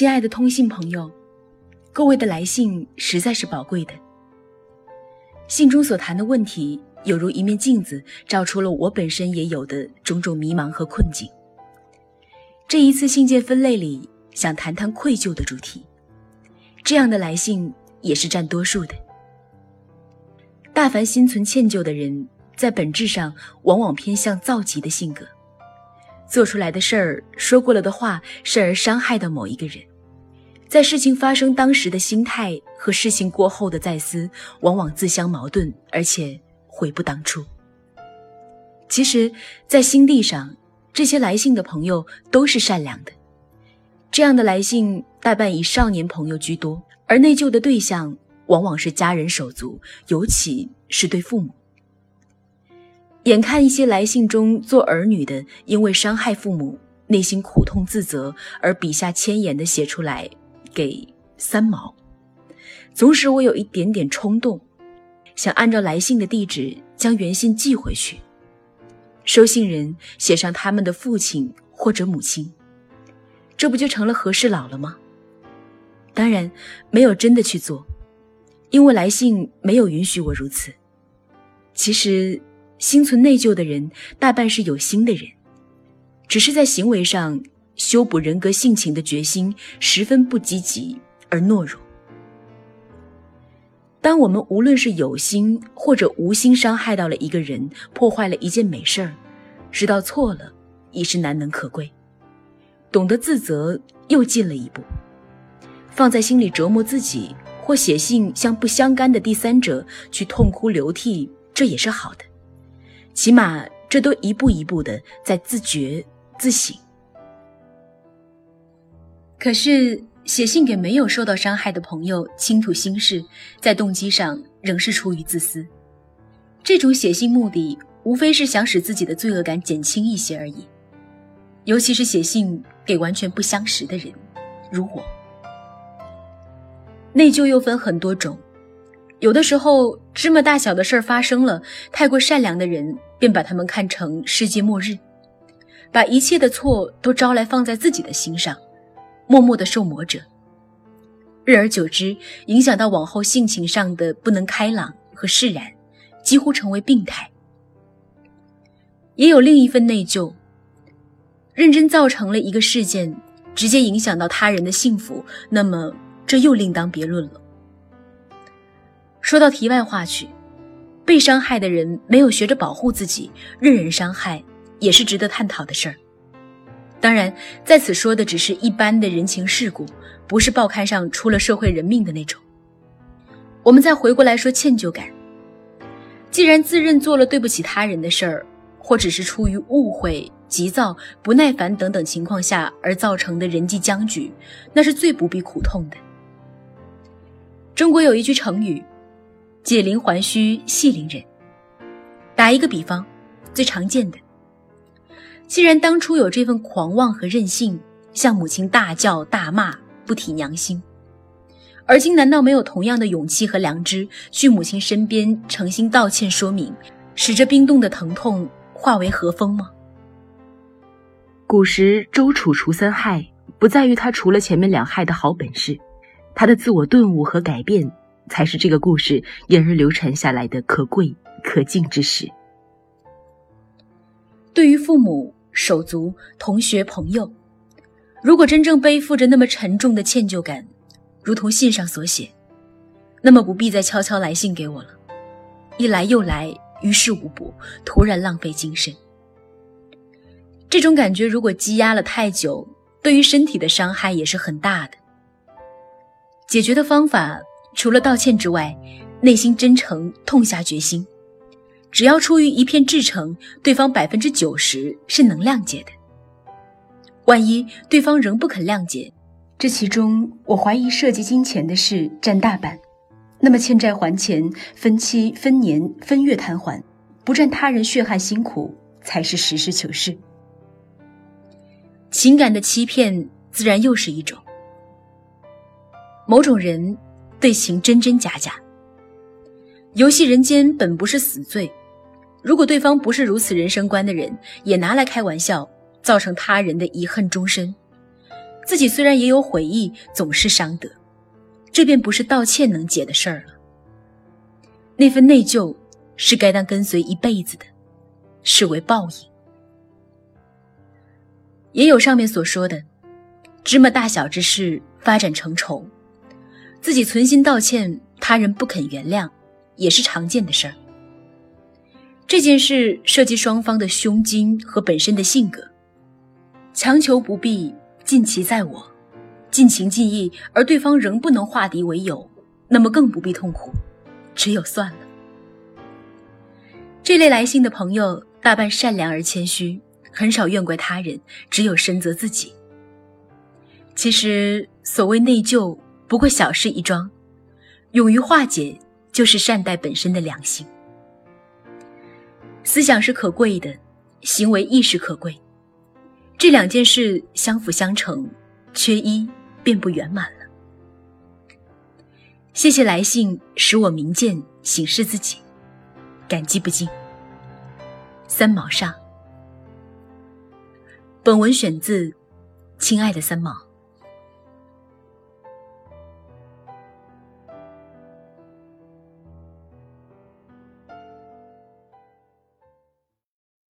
亲爱的通信朋友，各位的来信实在是宝贵的。信中所谈的问题，有如一面镜子，照出了我本身也有的种种迷茫和困境。这一次信件分类里，想谈谈愧疚的主题。这样的来信也是占多数的。大凡心存歉疚的人，在本质上往往偏向躁急的性格，做出来的事儿、说过了的话，甚而伤害到某一个人。在事情发生当时的心态和事情过后的再思，往往自相矛盾，而且悔不当初。其实，在心地上，这些来信的朋友都是善良的。这样的来信大半以少年朋友居多，而内疚的对象往往是家人手足，尤其是对父母。眼看一些来信中做儿女的，因为伤害父母，内心苦痛自责，而笔下千言的写出来。给三毛，总使我有一点点冲动，想按照来信的地址将原信寄回去，收信人写上他们的父亲或者母亲，这不就成了和事佬了吗？当然没有真的去做，因为来信没有允许我如此。其实心存内疚的人大半是有心的人，只是在行为上。修补人格性情的决心十分不积极而懦弱。当我们无论是有心或者无心伤害到了一个人，破坏了一件美事儿，知道错了已是难能可贵，懂得自责又进了一步。放在心里折磨自己，或写信向不相干的第三者去痛哭流涕，这也是好的，起码这都一步一步的在自觉自省。可是写信给没有受到伤害的朋友倾吐心事，在动机上仍是出于自私。这种写信目的无非是想使自己的罪恶感减轻一些而已。尤其是写信给完全不相识的人，如我。内疚又分很多种，有的时候芝麻大小的事儿发生了，太过善良的人便把他们看成世界末日，把一切的错都招来放在自己的心上。默默的受磨者，日而久之，影响到往后性情上的不能开朗和释然，几乎成为病态。也有另一份内疚，认真造成了一个事件，直接影响到他人的幸福，那么这又另当别论了。说到题外话去，被伤害的人没有学着保护自己，任人伤害，也是值得探讨的事儿。当然，在此说的只是一般的人情世故，不是报刊上出了社会人命的那种。我们再回过来说歉疚感。既然自认做了对不起他人的事儿，或只是出于误会、急躁、不耐烦等等情况下而造成的人际僵局，那是最不必苦痛的。中国有一句成语：“解铃还须系铃人。”打一个比方，最常见的。既然当初有这份狂妄和任性，向母亲大叫大骂，不体娘心，而今难道没有同样的勇气和良知，去母亲身边诚心道歉说明，使这冰冻的疼痛化为和风吗？古时周楚除三害，不在于他除了前面两害的好本事，他的自我顿悟和改变，才是这个故事沿而流传下来的可贵可敬之事。对于父母。手足、同学、朋友，如果真正背负着那么沉重的歉疚感，如同信上所写，那么不必再悄悄来信给我了。一来又来，于事无补，徒然浪费精神。这种感觉如果积压了太久，对于身体的伤害也是很大的。解决的方法除了道歉之外，内心真诚，痛下决心。只要出于一片至诚，对方百分之九十是能谅解的。万一对方仍不肯谅解，这其中我怀疑涉及金钱的事占大半。那么欠债还钱，分期、分年、分月摊还，不占他人血汗辛苦，才是实事求是。情感的欺骗自然又是一种。某种人对情真真假假，游戏人间本不是死罪。如果对方不是如此人生观的人，也拿来开玩笑，造成他人的遗恨终身，自己虽然也有悔意，总是伤得，这便不是道歉能解的事儿了。那份内疚是该当跟随一辈子的，视为报应。也有上面所说的，芝麻大小之事发展成仇，自己存心道歉，他人不肯原谅，也是常见的事儿。这件事涉及双方的胸襟和本身的性格，强求不必。尽其在我，尽情尽意，而对方仍不能化敌为友，那么更不必痛苦，只有算了。这类来信的朋友大半善良而谦虚，很少怨怪他人，只有深责自己。其实所谓内疚，不过小事一桩，勇于化解，就是善待本身的良心。思想是可贵的，行为亦是可贵。这两件事相辅相成，缺一便不圆满了。谢谢来信，使我明鉴醒视自己，感激不尽。三毛上。本文选自《亲爱的三毛》。